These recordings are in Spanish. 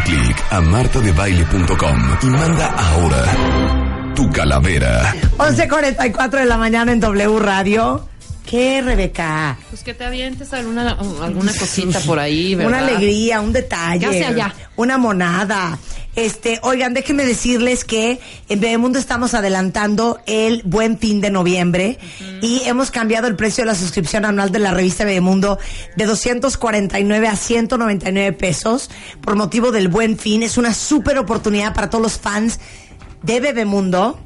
Dale click a martadebaile.com y manda ahora tu calavera. 11.44 de la mañana en W Radio. ¿Qué, Rebeca? Pues que te avientes alguna, alguna cosita por ahí, ¿verdad? Una alegría, un detalle. Ya sea ya. Una monada. Este, oigan, déjenme decirles que en Bebemundo estamos adelantando el buen fin de noviembre y hemos cambiado el precio de la suscripción anual de la revista Bebemundo de 249 a 199 pesos por motivo del buen fin. Es una súper oportunidad para todos los fans de Bebemundo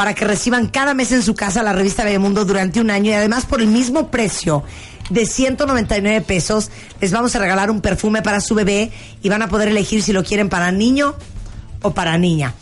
para que reciban cada mes en su casa la revista Bebemundo durante un año y además por el mismo precio de 199 pesos les vamos a regalar un perfume para su bebé y van a poder elegir si lo quieren para niño o para niña.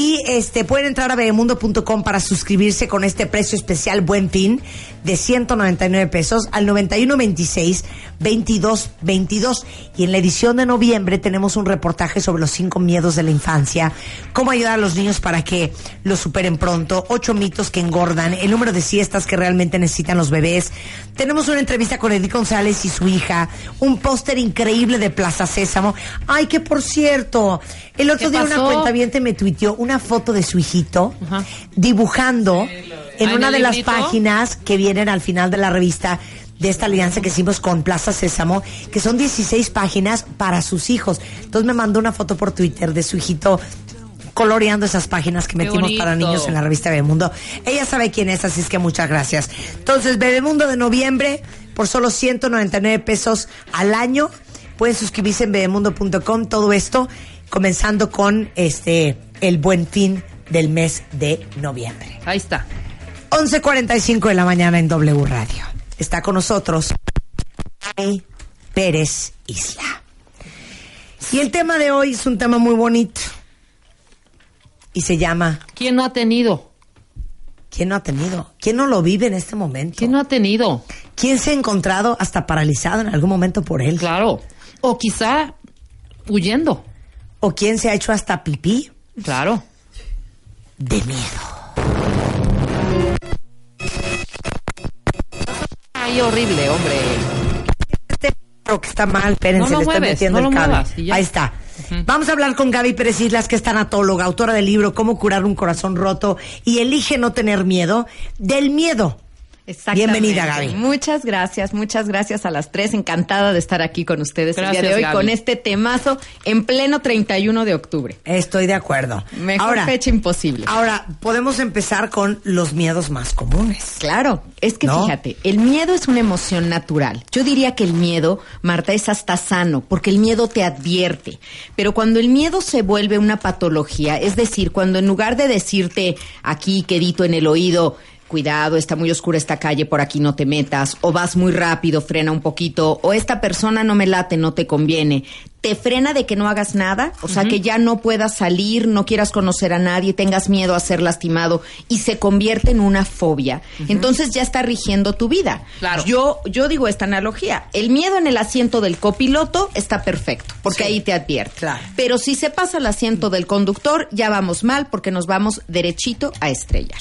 Y este pueden entrar a bebemundo.com para suscribirse con este precio especial Buen Fin de 199 pesos al 9126 22 22 y en la edición de noviembre tenemos un reportaje sobre los cinco miedos de la infancia, cómo ayudar a los niños para que los superen pronto, ocho mitos que engordan, el número de siestas que realmente necesitan los bebés. Tenemos una entrevista con Edith González y su hija, un póster increíble de Plaza Sésamo. Ay, que por cierto, el otro ¿Qué día una cuenta me tuiteó una foto de su hijito Ajá. dibujando en ¿en una de las páginas que vienen al final de la revista de esta alianza que hicimos con Plaza Sésamo, que son 16 páginas para sus hijos. Entonces me mandó una foto por Twitter de su hijito coloreando esas páginas que metimos para niños en la revista Bebemundo. Ella sabe quién es, así es que muchas gracias. Entonces, Bebemundo de noviembre, por solo 199 pesos al año. Pueden suscribirse en bebemundo.com. Todo esto comenzando con este el buen fin del mes de noviembre. Ahí está. 11.45 de la mañana en W Radio. Está con nosotros Ay Pérez Isla. Y el tema de hoy es un tema muy bonito. Y se llama ¿Quién no ha tenido? ¿Quién no ha tenido? ¿Quién no lo vive en este momento? ¿Quién no ha tenido? ¿Quién se ha encontrado hasta paralizado en algún momento por él? Claro. O quizá huyendo. ¿O quién se ha hecho hasta pipí Claro. de miedo? Ay, horrible, hombre. Este que está mal, espérense, No lo le estoy mueves, metiendo no el cable. muevas. Ahí está. Vamos a hablar con Gaby Pérez Islas, que es tanatóloga, autora del libro Cómo curar un corazón roto y elige no tener miedo del miedo. Exactamente. Bienvenida, Gaby. Muchas gracias, muchas gracias a las tres. Encantada de estar aquí con ustedes el día de hoy Gaby. con este temazo en pleno 31 de octubre. Estoy de acuerdo. Mejor ahora, fecha imposible. ahora, podemos empezar con los miedos más comunes. Claro, es que ¿No? fíjate, el miedo es una emoción natural. Yo diría que el miedo, Marta, es hasta sano, porque el miedo te advierte. Pero cuando el miedo se vuelve una patología, es decir, cuando en lugar de decirte aquí, quedito en el oído, cuidado, está muy oscura esta calle, por aquí no te metas, o vas muy rápido, frena un poquito, o esta persona no me late, no te conviene, te frena de que no hagas nada, o sea, que ya no puedas salir, no quieras conocer a nadie, tengas miedo a ser lastimado y se convierte en una fobia. Entonces ya está rigiendo tu vida. Claro. Yo yo digo esta analogía, el miedo en el asiento del copiloto está perfecto, porque Sí. ahí te advierte. Claro. Pero si se pasa al asiento del conductor, ya vamos mal porque nos vamos derechito a estrellar.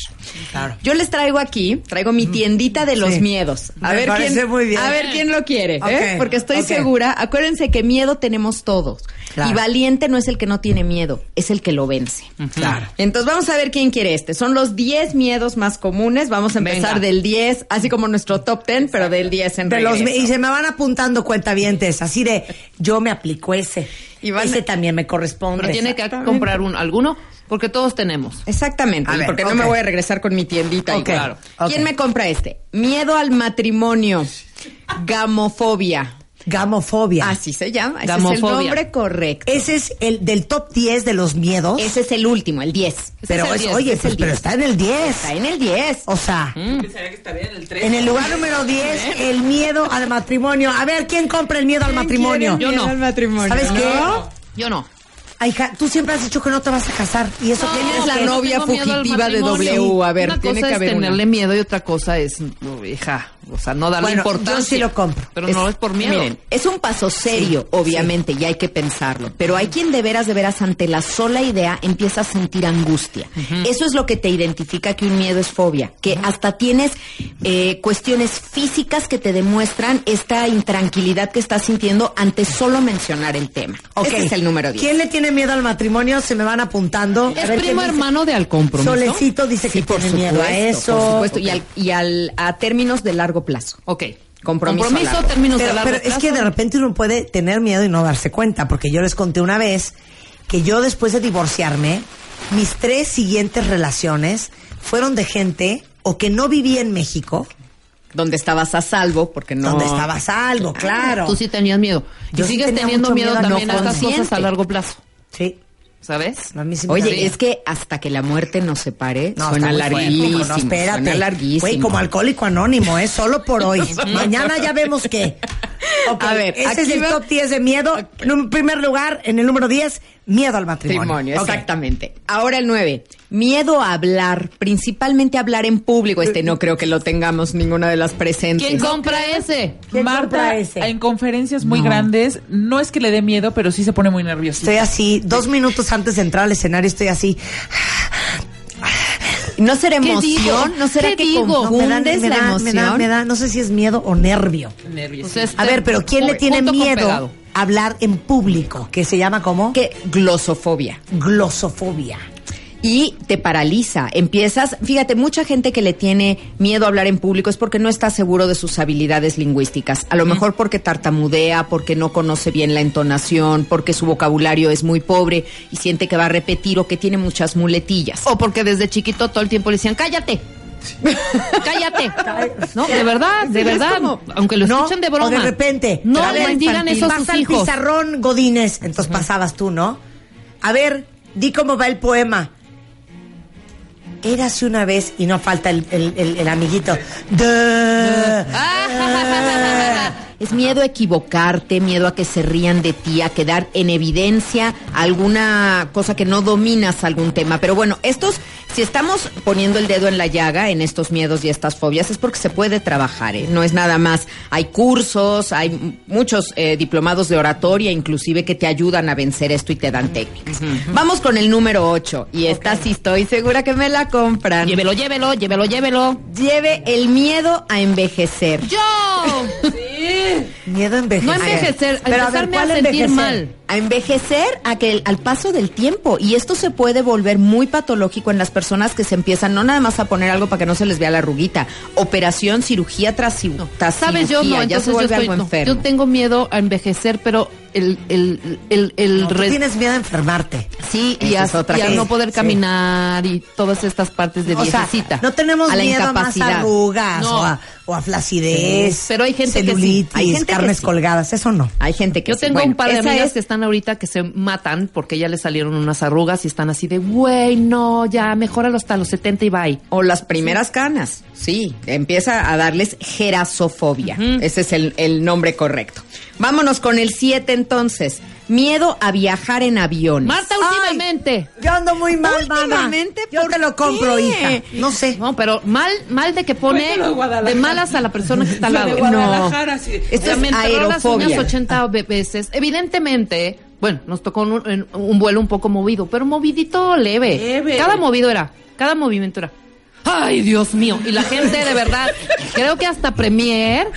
Claro. Yo les traigo aquí, traigo mi tiendita de los Sí. miedos. A Me ver quién, muy bien. a ver quién lo quiere, ¿eh? Porque estoy segura. Acuérdense que miedo tenemos todos. Claro. Y valiente no es el que no tiene miedo, es el que lo vence. Claro. Entonces vamos a ver quién quiere este. Son los 10 miedos más comunes. Vamos a empezar Venga. del 10, así como nuestro top 10, pero del 10 en De los, regreso. y se me van apuntando cuentavientes, así de yo me aplico ese. Y van- ese también me corresponde. Pero tiene que comprar un, alguno porque todos tenemos. Exactamente, ver, porque no me voy a regresar con mi tiendita. y claro. ¿Quién me compra este? Miedo al matrimonio, gamofobia. Gamofobia. Así se llama. Ese es Gamofobia. el nombre correcto. Ese es el del top 10 de los miedos. Ese es el último, el 10. pero es el es- 10, oye, es pues, el pero 10. está en el 10. Está en el 10. O sea, Mm. en el lugar número 10, el miedo al matrimonio. A ver, ¿quién compra el miedo al matrimonio? Yo no. al matrimonio? ¿Sabes qué? ¿No? Yo no. Ay, hija, tú siempre has dicho que no te vas a casar. Y eso No, tienes es la que- novia fugitiva de. W. A ver, una tiene cosa que es haber una. tenerle miedo y otra cosa es, hija, O sea, no darle Bueno, yo importancia. sí lo compro. Pero no es por miedo. Miren, es un paso serio, obviamente, y hay que pensarlo. Pero hay quien de veras, de veras, ante la sola idea empieza a sentir angustia. Eso es lo que te identifica que un miedo es fobia. Que hasta tienes eh, cuestiones físicas que te demuestran esta intranquilidad que estás sintiendo ante solo mencionar el tema. Ok. Ese es el número 10. ¿Quién le tiene miedo al matrimonio? Se me van apuntando. Es ver primo hermano de al compromiso. Solecito dice que tiene miedo a eso. Por supuesto, y, al, y al- a términos de largo plazo. Ok. Compromiso largo. términos de Pero, largo pero es que de repente uno puede tener miedo y no darse cuenta, porque yo les conté una vez que yo después de divorciarme, mis tres siguientes relaciones fueron de gente o que no vivía en México, Donde estabas a salvo, porque no. donde estaba salvo, claro. Tú sí tenías miedo. Yo y sigues teniendo miedo, miedo a no también a estas cosas a largo plazo. Sí. ¿Sabes? A mí sí me Oye, es que hasta que la muerte nos separe, No, suena larguísimo. no, espérate. Suena larguísimo. Güey, como alcohólico anónimo, ¿eh? Solo por hoy. Mañana ya vemos qué. A ver, ese es el va- top 10 de miedo. En primer lugar, en el número 10, miedo al matrimonio. Matrimonio, Ok. exactamente. Ahora el 9. Miedo a hablar, principalmente hablar en público. Este no creo que lo tengamos ninguna de las presentes. ¿Quién compra ese? ¿Quién compra Marta, ese? en conferencias muy grandes, no es que le dé miedo, pero sí se pone muy nervioso. Estoy así, dos minutos antes de entrar al escenario, estoy así. ¿No será ¿Qué emoción? ¿No será ¿Qué que digo? No, me da, confundes me la da- emoción? no sé si es miedo o nervio. Pues este, A ver, pero ¿quién le tiene miedo a hablar en público? Que se llama como Que glosofobia. glosofobia. Y te paraliza. Empiezas, fíjate, mucha gente que le tiene miedo a hablar en público es porque no está seguro de sus habilidades lingüísticas. A lo mejor porque tartamudea, porque no conoce bien la entonación, porque su vocabulario es muy pobre y siente que va a repetir o que tiene muchas muletillas. O porque desde chiquito todo el tiempo le decían, cállate. cállate. No, de verdad, de verdad. como- Aunque lo No, escuchen de broma. O de repente. No les digan infantil, eso a vas al pizarrón. Entonces pasabas tú, ¿no? A ver, di cómo va el poema. Érase una vez, y no falta el, el- el- el amiguito. Duh. Es miedo a equivocarte, miedo a que se rían de ti, a quedar en evidencia alguna cosa que no dominas algún tema. Pero bueno, estos, si estamos poniendo el dedo en la llaga en estos miedos y estas fobias, es porque se puede trabajar, ¿eh? No es nada más. Hay cursos, hay muchos eh, diplomados de oratoria, inclusive, que te ayudan a vencer esto y te dan técnicas. Vamos con el número 8. Y esta sí estoy segura que me la compran. Llévelo, llévelo, llévelo, llévelo. Lleve el miedo a envejecer. ¡Yo! Miedo a envejecer. No envejecer, a ver, empezarme a ¿cuál sentir envejecer? mal. A envejecer a que el- al paso del tiempo y esto se puede volver muy patológico en las personas que se empiezan no nada más a poner algo para que no se les vea la arruguita, operación, cirugía tras, ¿Sabes? Yo no, ya entonces se yo, vuelve estoy- algo no. enfermo. yo tengo miedo a envejecer, pero el, el, el, el No, tú tienes miedo a enfermarte. Sí, y a, otra y a no poder Sí. caminar y todas estas partes de O sea, viejecita. no tenemos A la miedo a más arrugas No. o, a, o a flacidez. Sí, pero hay gente que sí. celulitis, Hay gente que carnes sí. colgadas. Eso no. Hay gente que Yo sí. tengo Bueno, un par de amigas es- que están ahorita que se matan porque ya les salieron unas arrugas y están así de, güey, no, ya, mejóralo hasta los 70 y bye. O las primeras canas, sí, empieza a darles gerasofobia. Ese es el, el nombre correcto. Vámonos con el 7 entonces. Miedo a viajar en aviones. Marta, últimamente. Yo ando muy mal, mamá. Últimamente, Yo ¿por te lo compro, qué? hija. No sé. No, pero mal, mal de que pone de Guadalajara. de malas a la persona que está al lado. No. Guadalajara, sí. Esto es aerofobia. uñas 80 veces. Evidentemente, bueno, nos tocó un, en un vuelo un poco movido, pero movidito leve. Leve. Cada movido era, cada movimiento era. Ay, Dios mío. Y la gente, de verdad, creo que hasta Premier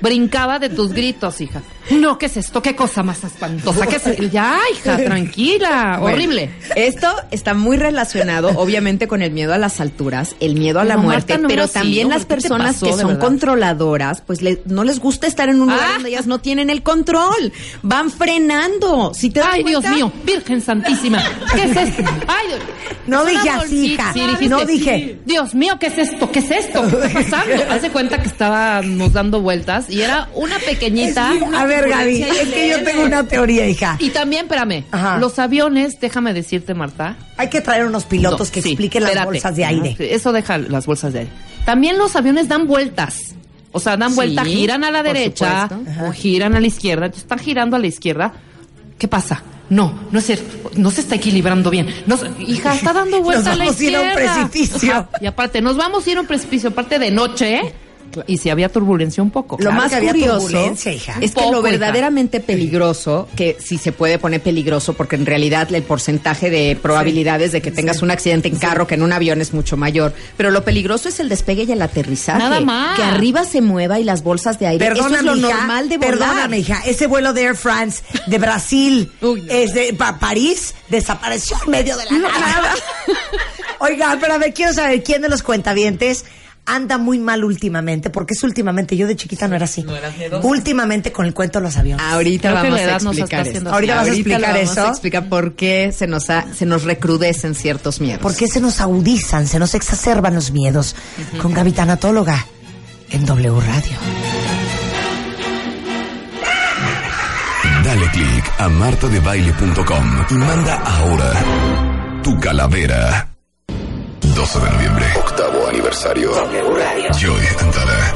brincaba de tus gritos, hija. No, ¿qué es esto? ¿Qué cosa más espantosa? ¿Qué es? Ya, hija, tranquila. Bueno, Horrible. Esto está muy relacionado, obviamente, con el miedo a las alturas, el miedo a la No, muerte, Marta, no pero también las ¿Qué te personas pasó, que son controladoras, pues le- no les gusta estar en un lugar Ah. donde ellas no tienen el control. Van frenando. Si te Ay, Dios mío, Virgen Santísima. ¿Qué es esto? Ay, Dios. No dije así, hija. Sí, dijiste, No dije. Dios mío, ¿qué es esto? ¿Qué es esto? ¿Qué está pasando? Hace cuenta que estábamos dando vueltas y era una pequeñita. A ver, Gaby, es que yo tengo una teoría, hija. Y también, espérame, Ajá. los aviones, déjame decirte, Marta. Hay que traer unos pilotos No, que sí, expliquen las espérate. bolsas de aire. Eso deja las bolsas de aire. También los aviones dan vueltas. O sea, dan Sí, vuelta, giran a la derecha o giran a la izquierda. Entonces están girando a la izquierda. ¿Qué pasa? No, no es cierto. No se está equilibrando bien. No, se- hija, está dando vuelta Nos a la vamos a ir a un precipicio. Ajá, Y aparte, nos vamos a ir a un precipicio. Aparte de noche, ¿eh? Y si había turbulencia un poco. Lo Claro más que había curioso turbulencia, hija. es que lo hija. verdaderamente peligroso, que si se puede poner peligroso, porque en realidad el porcentaje de probabilidades de que tengas un accidente en carro que en un avión es mucho mayor, pero lo peligroso es el despegue y el aterrizaje. Nada más. Que arriba se mueva y las bolsas de aire. Eso es lo hija, normal de volar. Perdóname, hija. Ese vuelo de Air France de Brasil, Uy, no. es de Pa- París, desapareció en medio de la nada. Oiga, pero a ver, quiero saber quién de los cuentavientes anda muy mal últimamente, porque es últimamente, yo de chiquita no era así. últimamente con el cuento de los aviones. Ahorita Creo vamos a explicar eso. Ahorita vas a explicar vamos eso. a explicar por qué se nos, ha- se nos recrudecen ciertos miedos. ¿Por qué se nos agudizan, se nos exacerban los miedos? Con Gaby Tanatóloga en W Radio. Dale click a martadebaile.com y manda ahora tu calavera. 12 de noviembre, octavo aniversario. Joy Antara.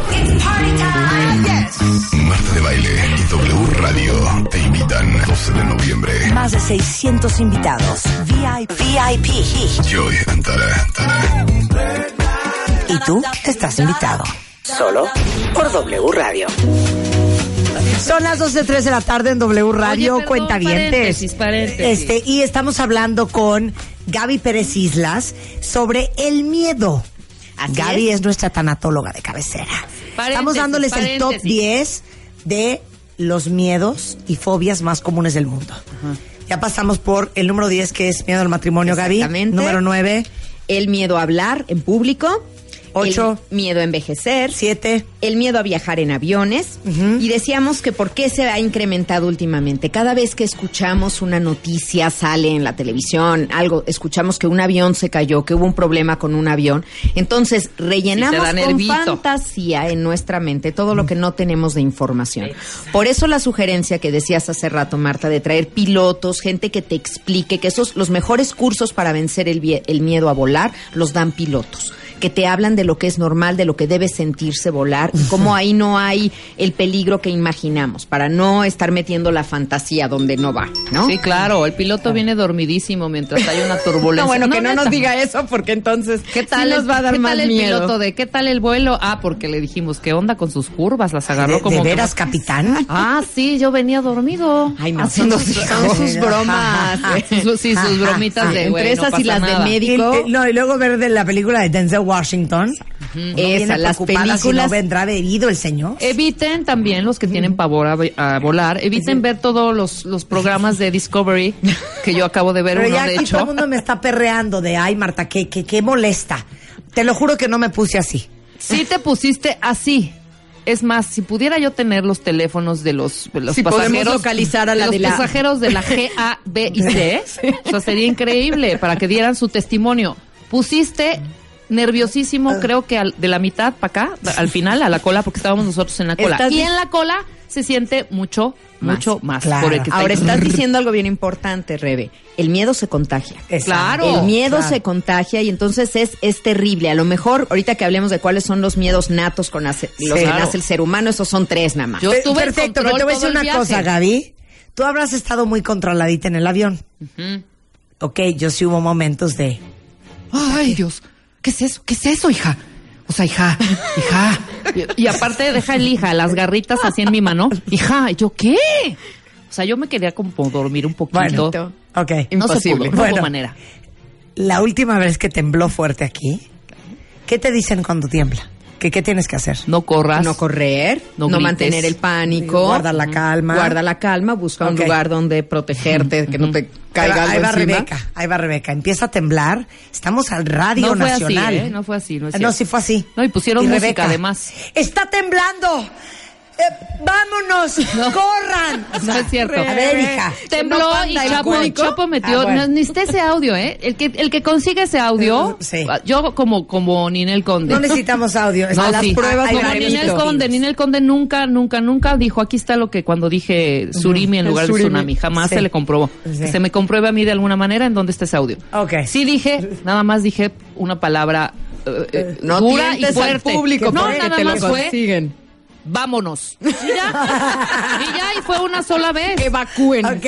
Marta de Baile y W Radio te invitan 12 de noviembre. Más de 600 invitados. VIP. VIP. Joy Antara. Antara. Y tú estás invitado. Solo por W Radio. Son las 12.03 de la tarde en W Radio, perdón, Cuentavientes. paréntesis, paréntesis. Este, y estamos hablando con Gaby Pérez Islas sobre el miedo. Así Gaby es. es. nuestra tanatóloga de cabecera. estamos dándoles el top paréntesis. 10 de los miedos y fobias más comunes del mundo. Ya pasamos por el número 10 que es miedo al matrimonio, Gaby. Número 9, El miedo a hablar en público. Ocho. El miedo a envejecer. 7, el miedo a viajar en aviones y decíamos que por qué se ha incrementado últimamente. Cada vez que escuchamos una noticia, sale en la televisión, algo, escuchamos que un avión se cayó, que hubo un problema con un avión, entonces rellenamos con nervito. fantasía en nuestra mente todo lo que no tenemos de información. Por eso la sugerencia que decías hace rato, Marta, de traer pilotos, gente que te explique que esos los mejores cursos para vencer el, vie- el miedo a volar los dan pilotos que te hablan de lo que es normal, de lo que debe sentirse volar, y cómo ahí no hay el peligro que imaginamos, para no estar metiendo la fantasía donde no va, ¿no? Sí, claro, el piloto viene dormidísimo mientras hay una turbulencia. No, bueno, que no neta. nos diga eso, porque entonces ¿Qué tal, sí nos va a dar ¿qué más tal el miedo. piloto de qué tal el vuelo? Ah, porque le dijimos, ¿qué onda con sus curvas? Las agarró ¿De, como de que- veras, capitán? Ah, sí, yo venía dormido. Ay, no, son sus, sus- son sus bromas. sus- sí, sus bromitas de Entre güey, no esas y las nada. de médico. no, y luego ver de la película de Denzel Washington. Viene Esa, las preocupada si películas- no vendrá bebido el señor. Eviten también los que tienen pavor a, a volar, eviten ver todos los, los programas de Discovery que yo acabo de ver Pero uno ya de aquí hecho. todo el mundo me está perreando de, ay, Marta, qué, qué, qué molesta. Te lo juro que no me puse así. Sí te pusiste así. Es más, si pudiera yo tener los teléfonos de los, de los Si pasajeros, localizar a la de de los la- pasajeros de la G, A, B y C, o sea, sería increíble para que dieran su testimonio. Pusiste nerviosísimo, creo que al- de la mitad para acá, al final, a la cola, porque estábamos nosotros en la cola. Estás Y en la cola se siente mucho, Más. mucho más. Claro. Por el que está Ahora ahí. estás diciendo algo bien importante, Rebe. El miedo se contagia. Claro. El miedo claro. se contagia y entonces es, es terrible. A lo mejor, ahorita que hablemos de cuáles son los miedos natos con nace- los que nace el ser humano, esos son tres nada más. Yo estuve en Perfecto, pero te voy a decir una cosa. Gaby. Tú habrás estado muy controladita en el avión. Ok, yo sí hubo momentos de... Ay, Dios. ¿Qué es eso? ¿Qué es eso, hija? O sea, hija, hija. Y, y aparte deja el hija, las garritas así en mi mano. Hija, ¿yo qué? O sea, yo me quería como dormir un poquito. Bueno, ok. no se pudo, no Bueno. hubo manera. La última vez que tembló fuerte aquí, ¿qué te dicen cuando tiembla? ¿Qué, qué tienes que hacer? No corras. No correr, No no, mantener el pánico. Guarda la calma. Guarda la calma, busca un lugar donde protegerte, que no te caiga ahí algo va encima. Rebeca, ahí va Rebeca. Empieza a temblar. Estamos al Radio No fue Nacional. así, ¿eh? No fue así, no es No, sí fue así. No, y pusieron música, Rebeca, además. ¡Está temblando! Eh, ¡Vámonos! ¡Corran! No es cierto. A ver, hija. Tembló No y Chapo. Chapo metió. Ah, bueno. no, necesité ese audio, ¿eh? El que, el que consigue ese audio. Eh, sí. Yo como, como Ninel Conde. No necesitamos audio. No, las sí. pruebas Como de Ninel Remito. Conde, Ninel Conde nunca, nunca, nunca dijo, aquí está lo que cuando dije surimi en lugar de surimi. tsunami, jamás Sí. se le comprobó. Sí. Que se me compruebe a mí de alguna manera en dónde está ese audio. Ok. Sí dije, nada más dije una palabra eh, eh, No dura y al fuerte. público no, nada te lo más fue, consiguen. Vámonos. Y ya, y ya, y fue una sola vez. Evacúen. Ok.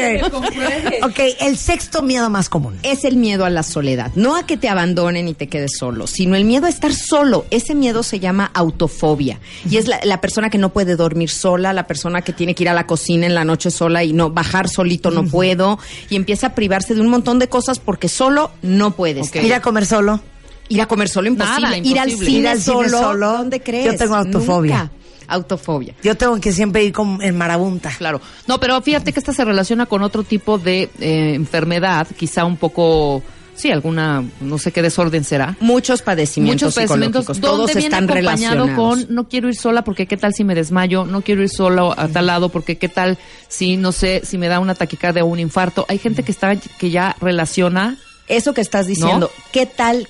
Ok, el sexto miedo más común. Es el miedo a la soledad, no a que te abandonen y te quedes solo, sino el miedo a estar solo. Ese miedo se llama autofobia y es la, la persona que no puede dormir sola, la persona que tiene que ir a la cocina en la noche sola y no bajar solito no puedo y empieza a privarse de un montón de cosas porque solo no puedes. Ok. Ir a comer solo. Ir a comer solo imposible, Nada, ir al imposible. cine, Ir al cine solo, solo. ¿dónde crees? Yo tengo autofobia. Nunca. Autofobia. Yo tengo que siempre ir con, en marabunta. Claro. No, pero fíjate que esta se relaciona con otro tipo de eh, enfermedad, quizá un poco, sí, alguna, no sé qué desorden será. Muchos padecimientos Muchos padecimientos psicológicos, donde todos viene están acompañado relacionados. con no quiero ir sola porque qué tal si me desmayo, no quiero ir solo a tal lado porque qué tal si no sé si me da una taquicardia o un infarto. Hay gente que está que ya relaciona Eso que estás diciendo, ¿qué tal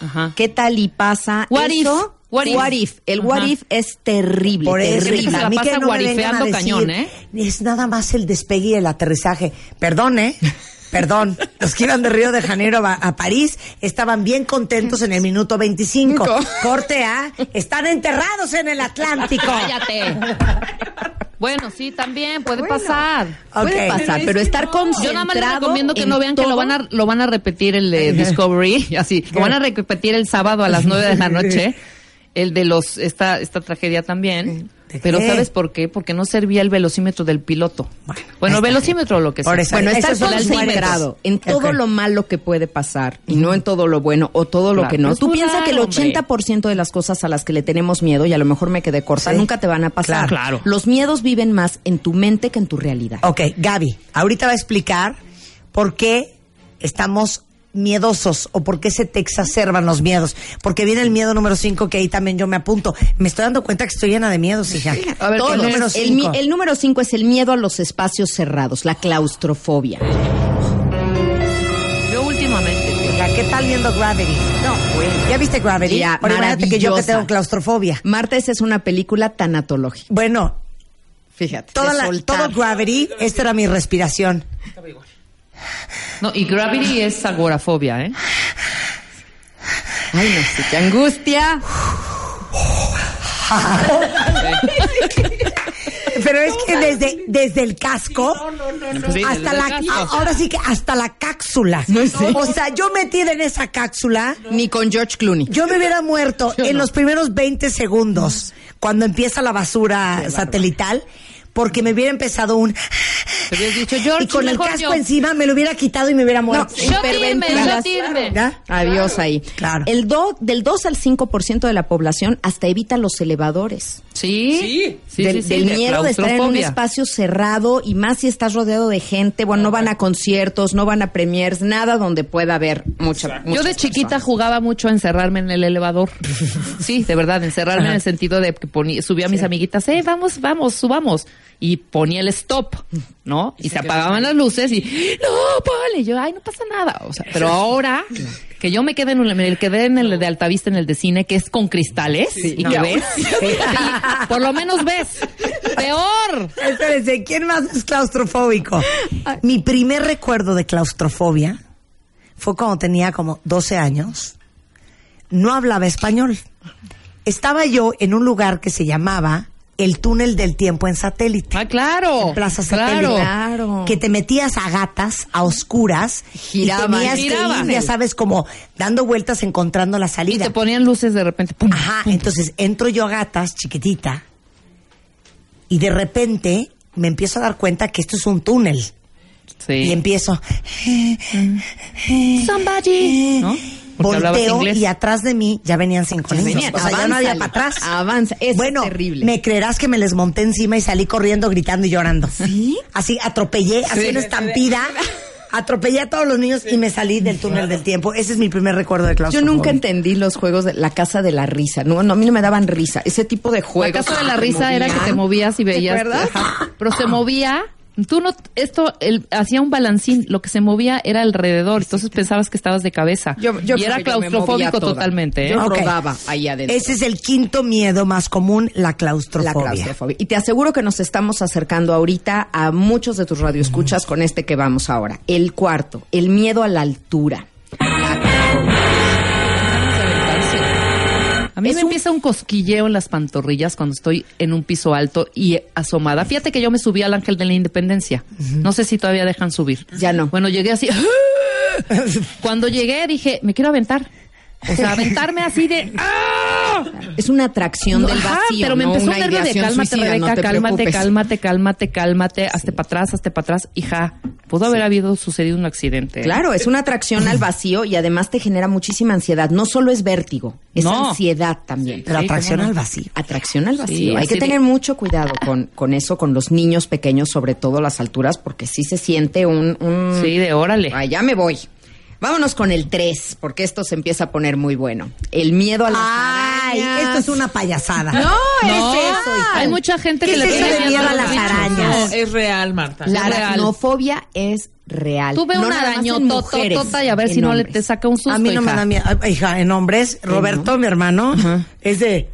Ajá. ¿Qué tal y pasa What if? eso? What if? El Ajá. what if es terrible, Por eso, terrible. se la a mí pasa que no me vengan a guarifeando decir, cañón, ¿eh? Es nada más el despegue y el aterrizaje. Perdón, ¿eh? Perdón, los que iban de Río de Janeiro a, a París estaban bien contentos en el minuto 25. Corte A, están enterrados en el Atlántico. Cállate. Bueno, sí, también puede pasar. Puede Ok. pasar, pero estar concentrado Yo nada más les recomiendo que no vean que lo van a lo van a repetir el de Discovery, así, lo van a repetir el sábado a las nueve de la noche, el de los esta esta tragedia también. ¿De Pero qué? ¿sabes por qué? Porque no servía el velocímetro del piloto. Bueno, está. velocímetro o lo que sea. Por eso. Bueno, los concentrado en todo lo malo que puede pasar y no en todo lo bueno o todo lo Claro, que no. es Tú piensas que el raro, hombre. 80% de las cosas a las que le tenemos miedo, y a lo mejor me quedé corta, Sí. nunca te van a pasar. Claro. Los miedos viven más en tu mente que en tu realidad. Ok, Gaby, ahorita va a explicar por qué estamos miedosos o por qué se te exacerban los miedos. Porque viene el miedo número 5 que ahí también yo me apunto. Me estoy dando cuenta que estoy llena de miedos, hija. A ver, el número El, 5. el número 5 es el miedo a los espacios cerrados, la claustrofobia. Yo últimamente ¿Qué tal viendo Gravity? No, bueno. ¿Ya viste Gravity? Ya, Ahora imagínate que yo que tengo claustrofobia. Marta, esa es una película tanatológica. Bueno, Fíjate. toda la, todo Gravity, esta era mi respiración. No, y Gravity es agorafobia, ¿eh? Ay, no sé, qué angustia. Pero es que desde, desde el casco Sí, hasta la casco. ahora sí que hasta la cápsula. O sea, yo metida en esa cápsula, Ni con George Clooney. yo me hubiera muerto en los primeros 20 segundos cuando empieza la basura satelital. Porque me hubiera empezado un... Te habías dicho, George, y con el casco yo. encima me lo hubiera quitado y me hubiera muerto. Shotirme, hiperventilas. shotirme. ¿Ya? Adiós ahí. Claro. El do- del 2 al 5% de la población hasta evita los elevadores. Sí, sí, del, sí, del de miedo de estar en un espacio cerrado y más si estás rodeado de gente. Bueno, no van a conciertos, no van a premiers, nada donde pueda haber mucha. Yo de chiquita jugaba mucho a encerrarme en el elevador. Sí, de verdad, encerrarme en el sentido de que ponía, subía a mis amiguitas, eh, vamos, vamos, subamos. Y ponía el stop, ¿no? Y se apagaban las luces y, no, y yo, ay, no pasa nada. O sea, pero ahora que yo me quedé en el, me quedé en el de Altavista, en el de cine, que es con cristales, y que ves, sí, por lo menos ves. Peor. Espérense, ¿quién más es claustrofóbico? Mi primer recuerdo de claustrofobia fue cuando tenía como 12 años. No hablaba español. Estaba yo en un lugar que se llamaba el túnel del tiempo en satélite. Ah, claro. Plaza Satélite. Claro. Que te metías a gatas, a oscuras, Giraban, y tenías giraban. que ir, ya sabes, como dando vueltas, encontrando la Y salida. te ponían luces de repente. pum, Ajá, pum. entonces entro yo a gatas, chiquitita, y de repente me empiezo a dar cuenta que esto es un túnel. Sí. Y empiezo, Somebody. ¿No? Volteo inglés. y atrás de mí ya venían cinco Ya niños. venían, o sea, ya no había para atrás. avanza, es bueno, terrible. me creerás que me les monté encima y salí corriendo, gritando y llorando. ¿Sí? Así atropellé, así una estampida. Atropellé a todos los niños y me salí del túnel del tiempo. Ese es mi primer recuerdo de Yo claustrofobia. nunca entendí los juegos de la casa de la risa. No, no, a mí no me daban risa. Ese tipo de La juegos. casa de la que risa era que te movías y veías. acuerdas? Ajá. Pero se movía. Tú no, esto, el, hacía un balancín, lo que se movía era alrededor, entonces pensabas que estabas de cabeza. Yo- yo y era claustrofóbico totalmente, ¿eh? Yo rodaba ahí adentro. Ese es el quinto miedo más común, la la claustrofobia. claustrofobia. Y te aseguro que nos estamos acercando ahorita a muchos de tus radioescuchas con este que vamos ahora. El cuarto, el miedo a la altura. La A mí Es me un- empieza un cosquilleo en las pantorrillas cuando estoy en un piso alto y asomada. Fíjate que yo me subí al Ángel de la Independencia. No sé si todavía dejan subir. Ya no. Bueno, llegué así. Cuando llegué dije, me quiero aventar. O sea, aventarme así de. ¡ah! Es una atracción del Ajá, vacío. pero me no empezó un nervio de cálmate, suicida, Rebeca, no te cálmate, preocupes. cálmate, cálmate, cálmate, hazte para atrás, hazte para atrás. Hija, pudo haber habido sucedido un accidente. Claro, es una atracción al vacío y además te genera muchísima ansiedad. No solo es vértigo, es ansiedad también. Pero atracción al vacío. Atracción al vacío. Hay que de- tener mucho cuidado con, con eso, con los niños pequeños, sobre todo las alturas, porque sí se siente un... un... Sí, de órale. Ya me voy. Vámonos con el 3, porque esto se empieza a poner muy bueno. El miedo a las Ay, arañas. esto es una payasada. No, No, es eso, hija. hay mucha gente ¿Qué que es le eso tiene miedo a las bichos. arañas? No, es real, Marta. La aracnofobia es real. Tuve No una arañototota y a ver si no le te saca un susto. A mí no me da miedo. Hija, en hombres, Roberto, mi hermano, es de.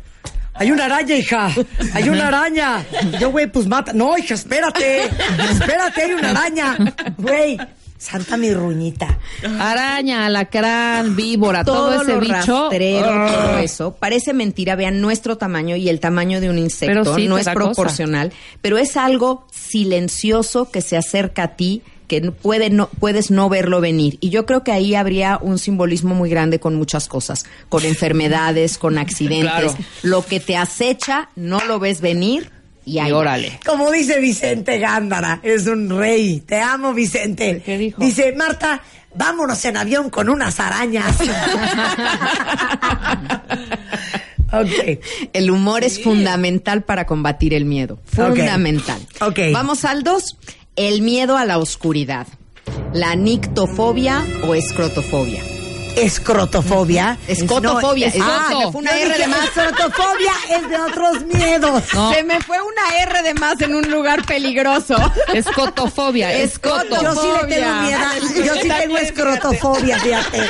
Hay una araña, hija. Hay una araña. Yo, güey, pues mata. No, hija, espérate. Espérate, hay una araña. Güey, santa mi ruñita. Araña, alacrán, víbora, todo, todo, ese bicho. rastrero, ¡ah! todo eso. Parece mentira, vean nuestro tamaño y el tamaño de un insecto. Sí, no es cosa. proporcional, pero es algo silencioso que se acerca a ti que puede no, puedes no verlo venir. Y yo creo que ahí habría un simbolismo muy grande con muchas cosas, con enfermedades, con accidentes. Claro. Lo que te acecha, no lo ves venir y ahí Y va. órale. Como dice Vicente Gándara, es un rey. Te amo, Vicente. ¿Qué dijo? Dice, Marta, vámonos en avión con unas arañas. ok. El humor es fundamental para combatir el miedo. Fundamental. Ok. Vamos al dos. El miedo a la oscuridad. La nictofobia o escrotofobia. Escrotofobia. Escotofobia. No, es- ah, me fue una R de más. Escrotofobia es de otros miedos. No. Se me fue una R de más en un lugar peligroso. Escotofobia, escoto. Yo sí le tengo Escotofobia. miedo. Yo sí tengo escrotofobia, fíjate.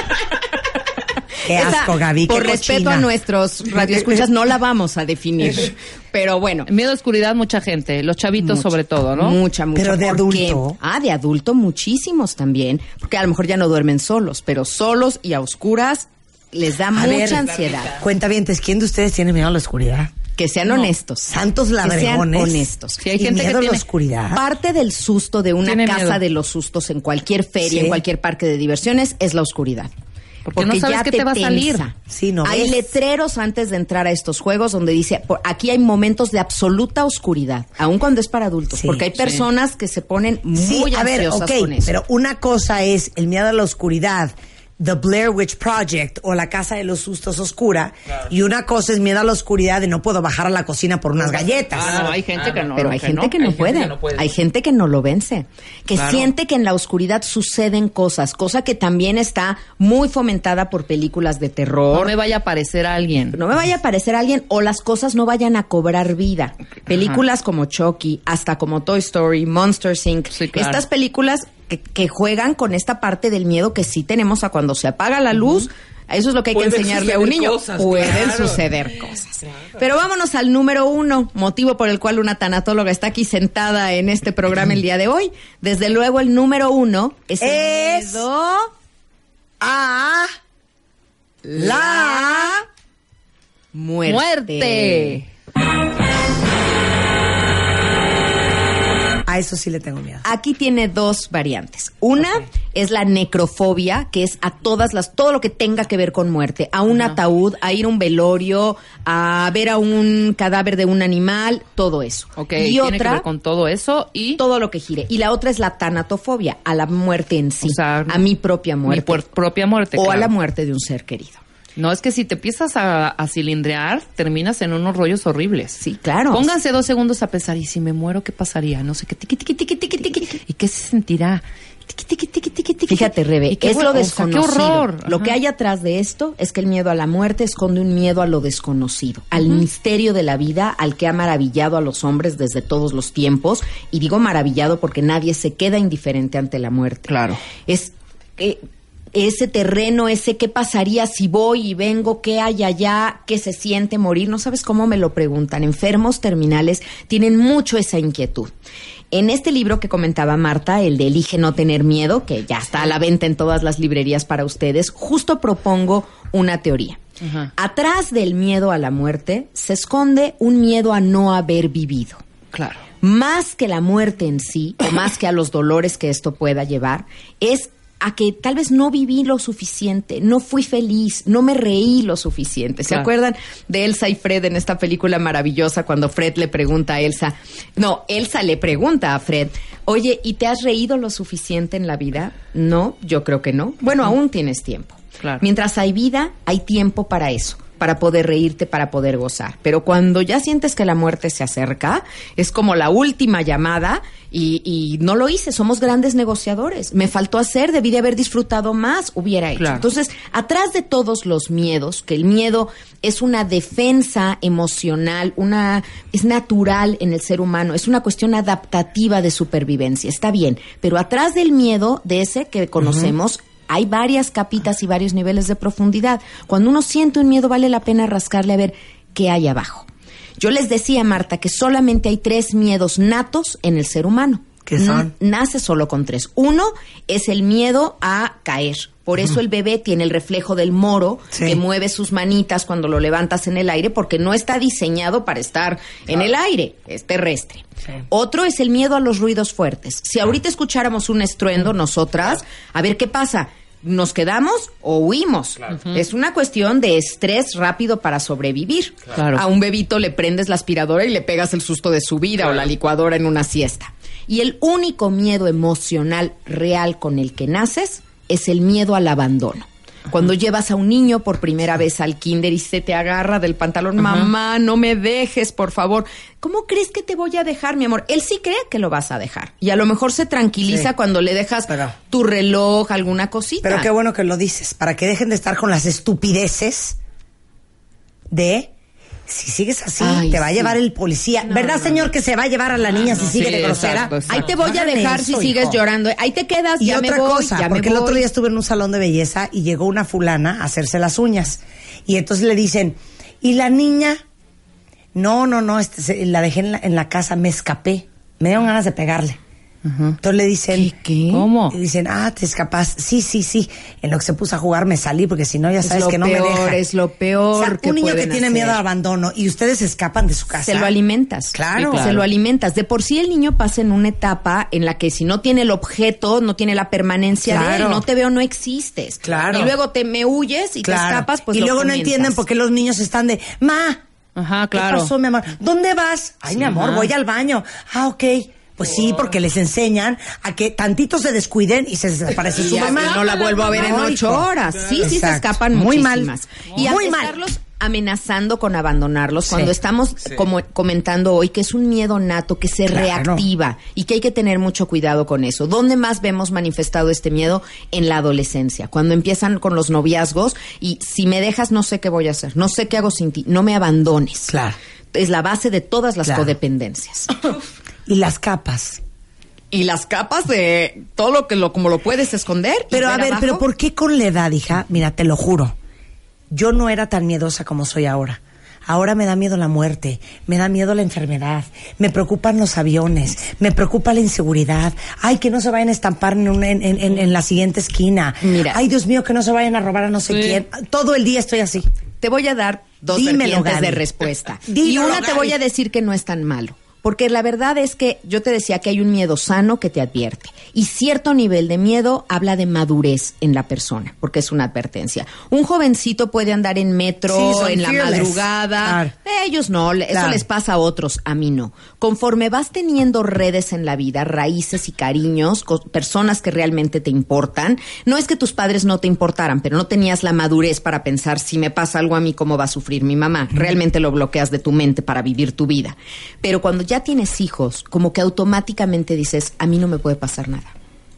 Qué Esa, asco, Gaby. Por respeto cochina. a nuestros radioescuchas, no la vamos a definir. Pero bueno. Miedo a oscuridad, mucha gente. Los chavitos sobre todo, ¿no? Mucha, mucha. Pero de porque- adulto. Ah, de adulto muchísimos también. Porque a lo mejor ya no duermen solos, pero solos y a oscuras les da A mucha ver, ansiedad. Cuenta bien, ¿quién de ustedes tiene miedo a la oscuridad? Que sean honestos. Santos Que sean ladregones. honestos. Sí, hay y gente que miedo a la tiene- oscuridad. Parte del susto de una Tiene casa miedo. de los sustos en cualquier feria, Sí. en cualquier parque de diversiones, es la oscuridad. Porque no sabes ya qué te va a salir. Sí, no Hay ves. letreros antes de entrar a estos juegos donde dice, por- aquí hay momentos de absoluta oscuridad, aun cuando es para adultos, Sí, porque hay sí. personas que se ponen muy Sí, a ver, ansiosas ok, con eso. pero una cosa es el miedo a la oscuridad, The Blair Witch Project o la Casa de los Sustos Oscura, y una cosa es miedo a la oscuridad de no puedo bajar a la cocina por unas galletas. Ah, no, hay gente que no. pero hay gente que no, Hay gente puede. que no puede. Hay gente que no lo vence. Que Claro. siente que en la oscuridad suceden cosas, cosa que también está muy fomentada por películas de No terror. me vaya a aparecer alguien. no me vaya a aparecer alguien o las cosas no vayan a cobrar vida. Películas como Chucky, hasta como Toy Story, Monster Inc. Sí, claro. Estas películas que, que juegan con esta parte del miedo que sí tenemos a cuando se apaga la luz. Eso es lo que hay que enseñarle a un niño. cosas, Pueden claro. suceder cosas. Pero vámonos al número uno, motivo por el cual una tanatóloga está aquí sentada en este programa el día de hoy. Desde luego el número uno es, el Es- miedo A la muerte. ¡Muerte! A eso sí le tengo miedo. Aquí tiene dos variantes. Una es la necrofobia, que es a todas las, todo lo que tenga que ver con muerte, a un ataúd, a ir a un velorio, a ver a un cadáver de un animal, todo eso. Ok, y tiene que otra, ver con todo eso y todo lo que gire. Y la otra es la tanatofobia, a la muerte en sí, O sea, a mi propia mi muerte. puer- propia muerte. o a la muerte de un ser querido. No, es que si te empiezas a, a cilindrear, terminas en unos rollos horribles. Sí, claro. Pónganse dos segundos a pensar, ¿y si me muero qué pasaría? No sé qué, tiqui, tiqui, tiqui, tiqui, tiqui. ¿Y qué se sentirá? Tiqui, tiqui, tiqui, tiqui, tiqui. Fíjate, Rebe, ¿Y qué es lo desconocido. ¡Qué horror! Lo que hay atrás de esto es que el miedo a la muerte esconde un miedo a lo desconocido, al misterio de la vida, al que ha maravillado a los hombres desde todos los tiempos. Y digo maravillado porque nadie se queda indiferente ante la muerte. Claro. Es eh, ese terreno, ese qué pasaría si voy y vengo, qué hay allá, qué se siente morir. No sabes cómo me lo preguntan. Enfermos terminales tienen mucho esa inquietud. En este libro que comentaba Marta, el de Elige no tener miedo, que ya está a la venta en todas las librerías para ustedes, justo propongo una teoría. Atrás del miedo a la muerte se esconde un miedo a no haber vivido. Claro. Más que la muerte en sí, o más que a los dolores que esto pueda llevar, es a que tal vez no viví lo suficiente, no fui feliz, no me reí lo suficiente. ¿Se Claro. acuerdan de Elsa y Fred en esta película maravillosa cuando Fred le pregunta a Elsa, no, Elsa le pregunta a Fred, oye, ¿y te has reído lo suficiente en la vida? No, yo creo que no. Bueno, aún tienes tiempo. Claro. Mientras hay vida, hay tiempo para eso, para poder reírte, para poder gozar. Pero cuando ya sientes que la muerte se acerca, es como la última llamada y, y no lo hice. Somos grandes negociadores. Me faltó hacer, debí de haber disfrutado más, hubiera hecho. Claro. Entonces, atrás de todos los miedos, que el miedo es una defensa emocional, una es natural en el ser humano, es una cuestión adaptativa de supervivencia. Está bien, pero atrás del miedo de ese que conocemos hay varias capitas y varios niveles de profundidad. Cuando uno siente un miedo, vale la pena rascarle a ver qué hay abajo. Yo les decía, Marta, que solamente hay tres miedos natos en el ser humano. ¿Qué son? Nace solo con tres. Uno es el miedo a caer. Por eso el bebé tiene el reflejo del moro Sí. que mueve sus manitas cuando lo levantas en el aire porque no está diseñado para estar en el aire, es terrestre. Otro es el miedo a los ruidos fuertes. Si ahorita escucháramos un estruendo nosotras, a ver qué pasa. ¿Nos quedamos o huimos? Es una cuestión de estrés rápido para sobrevivir. Claro. A un bebito le prendes la aspiradora y le pegas el susto de su vida o la licuadora en una siesta. Y el único miedo emocional real con el que naces es el miedo al abandono. Cuando llevas a un niño por primera vez al kinder y se te agarra del pantalón, mamá, no me dejes, por favor. ¿Cómo crees que te voy a dejar, mi amor? Él sí cree que lo vas a dejar. Y a lo mejor se tranquiliza Sí. cuando le dejas Pero- tu reloj, alguna cosita. Pero qué bueno que lo dices, para que dejen de estar con las estupideces de si sigues así, Ay, te va a sí. llevar el policía. ¿Verdad, señor, que se va a llevar a la niña si sigue Sí, de grosera? exacto, exacto. Ahí te voy a dejar eso, si sigues hijo. llorando. Ahí te quedas, Y ya otra me voy, cosa, ya me porque el otro día estuve en un salón de belleza y llegó una fulana a hacerse las uñas. Y entonces le dicen, ¿y la niña? No, no, no, este, se- la dejé en la, en la casa, me escapé. Me dieron ganas de pegarle. Entonces le dicen, ¿Qué, qué? ¿Cómo? Y dicen, ah, te escapas. Sí, sí, sí. En lo que se puso a jugar me salí porque si no ya Es sabes que no me peor, deja. es lo peor O sea, que un niño que tiene hacer. miedo al abandono y ustedes escapan de su casa. Se lo alimentas. Claro. Se lo alimentas. De por sí el niño pasa en una etapa en la que si no tiene el objeto, no tiene la permanencia de él, no te veo, no existes. Claro. Y luego te me huyes y Claro. te escapas, pues y lo luego no entienden por qué los niños están de, ma, Ajá, ¿qué claro. pasó, mi amor? ¿Dónde vas? Ay, mi amor, voy al baño. Ah, ok. Pues sí, porque les enseñan a que tantito se descuiden y se desaparece Y su mamá. no la vuelvo a ver en ocho horas. Sí, sí se escapan Muy mal. muchísimas. Y Muy al mal. estarlos amenazando con abandonarlos, Sí. cuando estamos como comentando hoy que es un miedo nato que se Claro. reactiva y que hay que tener mucho cuidado con eso. ¿Dónde más vemos manifestado este miedo? En la adolescencia, cuando empiezan con los noviazgos y si me dejas no sé qué voy a hacer, no sé qué hago sin ti, no me abandones. Claro. Es la base de todas las Claro. codependencias. Y las capas. y las capas de todo lo que lo como lo puedes esconder. y Pero a ver, abajo. pero ¿por qué con la edad, hija? Mira, te lo juro. Yo no era tan miedosa como soy ahora. Ahora me da miedo la muerte, me da miedo la enfermedad, me preocupan los aviones, me preocupa la inseguridad. Ay, que no se vayan a estampar en, una- en, en- en la siguiente esquina. Mira. Ay, Dios mío, que no se vayan a robar a no sé Sí. quién. Todo el día estoy así. Te voy a dar dos Dímelo, vertientes Gaby. de respuesta. y Dímelo, una te voy a decir que no es tan malo. Porque la verdad es que yo te decía que hay un miedo sano que te advierte. Y cierto nivel de miedo habla de madurez en la persona, porque es una advertencia. Un jovencito puede andar en metro, Sí, en la madrugada. Claro. Ellos no, eso Claro. les pasa a otros, a mí no. Conforme vas teniendo redes en la vida, raíces y cariños, personas que realmente te importan, no es que tus padres no te importaran, pero no tenías la madurez para pensar si me pasa algo a mí, cómo va a sufrir mi mamá. Realmente lo bloqueas de tu mente para vivir tu vida. Pero cuando ya tienes hijos, como que automáticamente dices, a mí no me puede pasar nada.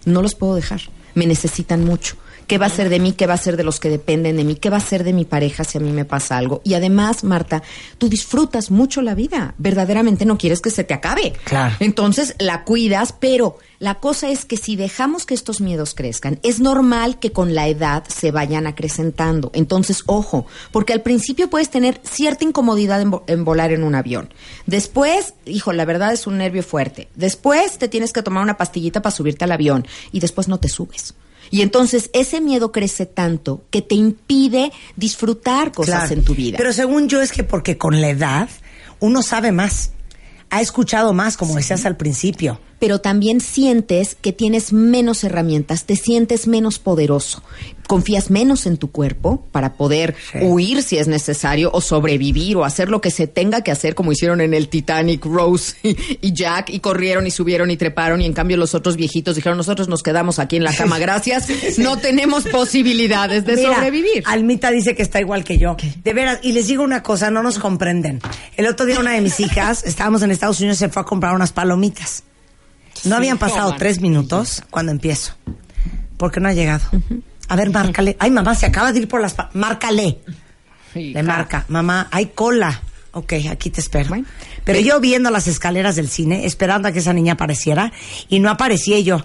No los puedo dejar. Me necesitan mucho. ¿Qué va a ser de mí? ¿Qué va a ser de los que dependen de mí? ¿Qué va a ser de mi pareja si a mí me pasa algo? Y además, Marta, tú disfrutas mucho la vida. Verdaderamente no quieres que se te acabe. Claro. Entonces la cuidas, pero la cosa es que si dejamos que estos miedos crezcan, es normal que con la edad se vayan acrecentando. Entonces, ojo, porque al principio puedes tener cierta incomodidad en, vo- en volar en un avión. Después, hijo, la verdad es un nervio fuerte. Después te tienes que tomar una pastillita para subirte al avión y después no te subes. Y entonces ese miedo crece tanto que te impide disfrutar cosas Claro. en tu vida. Pero según yo es que porque con la edad uno sabe más, ha escuchado más, como decías al principio. Pero también sientes que tienes menos herramientas, te sientes menos poderoso, confías menos en tu cuerpo para poder Sí. huir si es necesario o sobrevivir o hacer lo que se tenga que hacer como hicieron en el Titanic Rose y, y Jack y corrieron y subieron y treparon y en cambio los otros viejitos dijeron nosotros nos quedamos aquí en la cama, gracias, no tenemos posibilidades de Mira, sobrevivir. Almita dice que está igual que yo. De veras, y les digo una cosa, no nos comprenden. El otro día una de mis hijas, estábamos en Estados Unidos, se fue a comprar unas palomitas. No habían pasado tres minutos cuando empiezo. Porque no ha llegado. A ver, márcale. Ay, mamá, se acaba de ir por las... pa- Márcale. Le marca. Mamá, hay cola. Ok, aquí te espero. Bueno. Pero yo viendo las escaleras del cine, esperando a que esa niña apareciera, y no aparecía y yo...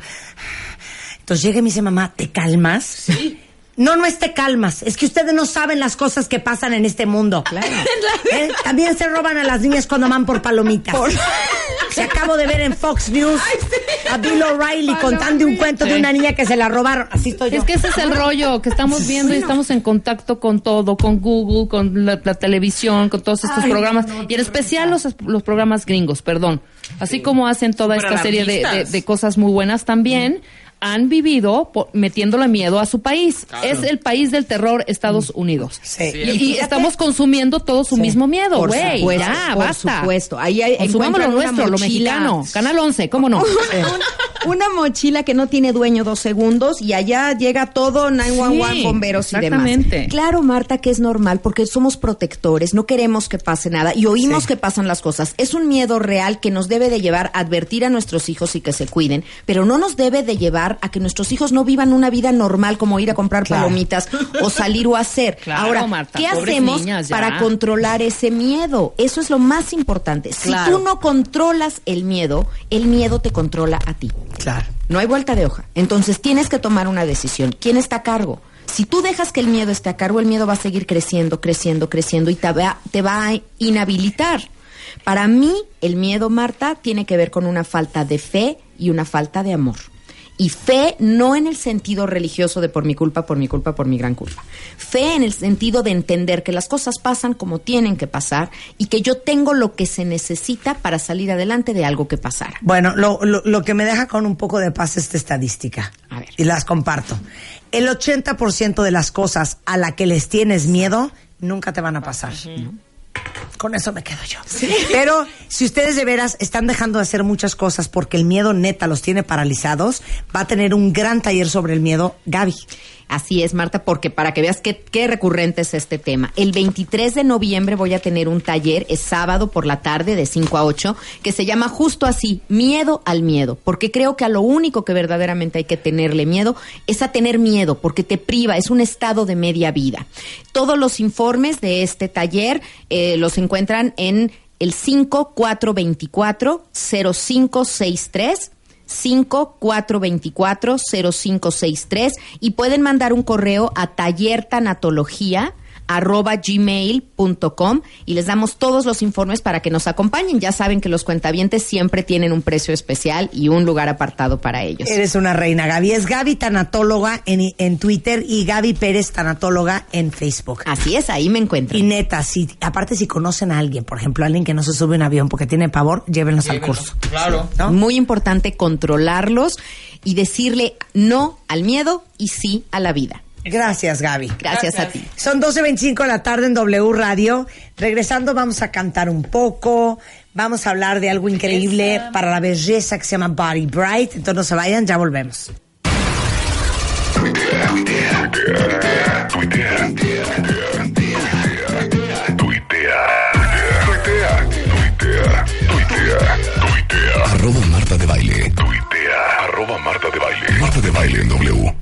Entonces llega y me dice, mamá, ¿te calmas? Sí. No, no es te calmas. Es que ustedes no saben las cosas que pasan en este mundo. ¿Eh? También se roban a las niñas cuando van por palomitas. Se acabo de ver en Fox News a Bill O'Reilly contando un cuento de una niña que se la robaron. Así estoy yo. Es que ese es el rollo, que estamos viendo y estamos en contacto con todo, con Google, con la, la televisión, con todos estos Ay, programas, no, y en especial los, los programas gringos, perdón. Así como hacen toda esta serie de, de- de cosas muy buenas también. Han vivido po- metiéndole miedo a su país. Es el país del terror, Estados Unidos. Sí. Y, estamos consumiendo todo su mismo miedo, Por güey. Ya, por basta. supuesto. Ahí hay- Consumamos lo nuestro, lo mochila. mexicano. Canal 11, ¿cómo no? Una mochila que no tiene dueño dos segundos y allá llega todo 911, Sí, bomberos y demás. Claro, Marta, que es normal porque somos protectores, no queremos que pase nada y oímos Sí. que pasan las cosas. Es un miedo real que nos debe de llevar a advertir a nuestros hijos y que se cuiden, pero no nos debe de llevar a que nuestros hijos no vivan una vida normal como ir a comprar Claro. palomitas o salir o hacer. Claro, Ahora, Marta, ¿qué hacemos niñas, para controlar ese miedo? Eso es lo más importante. Si tú no controlas el miedo, el miedo te controla a ti. Claro. No hay vuelta de hoja. Entonces tienes que tomar una decisión. ¿Quién está a cargo? Si tú dejas que el miedo esté a cargo, el miedo va a seguir creciendo, creciendo, creciendo y te va, te va a inhabilitar. Para mí, el miedo, Marta, tiene que ver con una falta de fe y una falta de amor. Y fe no en el sentido religioso de por mi culpa, por mi culpa, por mi gran culpa. Fe en el sentido de entender que las cosas pasan como tienen que pasar y que yo tengo lo que se necesita para salir adelante de algo que pasara. Bueno, lo, lo, lo que me deja con un poco de paz es esta estadística. A ver. Y las comparto. El 80% de las cosas a las que les tienes miedo nunca te van a pasar. Con eso me quedo yo. Pero si ustedes de veras están dejando de hacer muchas cosas porque el miedo neta los tiene paralizados, va a tener un gran taller sobre el miedo Gaby. Así es, Marta, porque para que veas qué, qué recurrente es este tema. El 23 de noviembre voy a tener un taller, es sábado por la tarde de 5 a 8, que se llama justo así, Miedo al Miedo, porque creo que a lo único que verdaderamente hay que tenerle miedo es a tener miedo, porque te priva, es un estado de media vida. Todos los informes de este taller eh, los encuentran en el 5424-0563. 5424-0563 y pueden mandar un correo a tallertanatología arroba gmail.com y les damos todos los informes para que nos acompañen. Ya saben que los cuentavientes siempre tienen un precio especial y un lugar apartado para ellos. Eres una reina, Gaby. Es Gaby Tanatóloga en, en Twitter y Gaby Pérez Tanatóloga en Facebook. Así es, ahí me encuentran. Y neta, si, aparte si conocen a alguien, por ejemplo, alguien que no se sube a un avión porque tiene pavor, llévenlos al curso. Claro. ¿no? Muy importante controlarlos y decirle no al miedo y sí a la vida. Gracias, Gaby. Gracias, a ti. Son 12.25 de la tarde en W Radio. Regresando vamos a cantar un poco, vamos a hablar de algo increíble para la belleza que se llama Body Bright. Entonces no se vayan, ya volvemos. Tuitea, tuitea, tuitea, tuitea, tuitea, tuitea, tuitea, tuitea. Arroba Marta de Baile. Tuitea. Arroba Marta de Baile. Marta de Baile en W.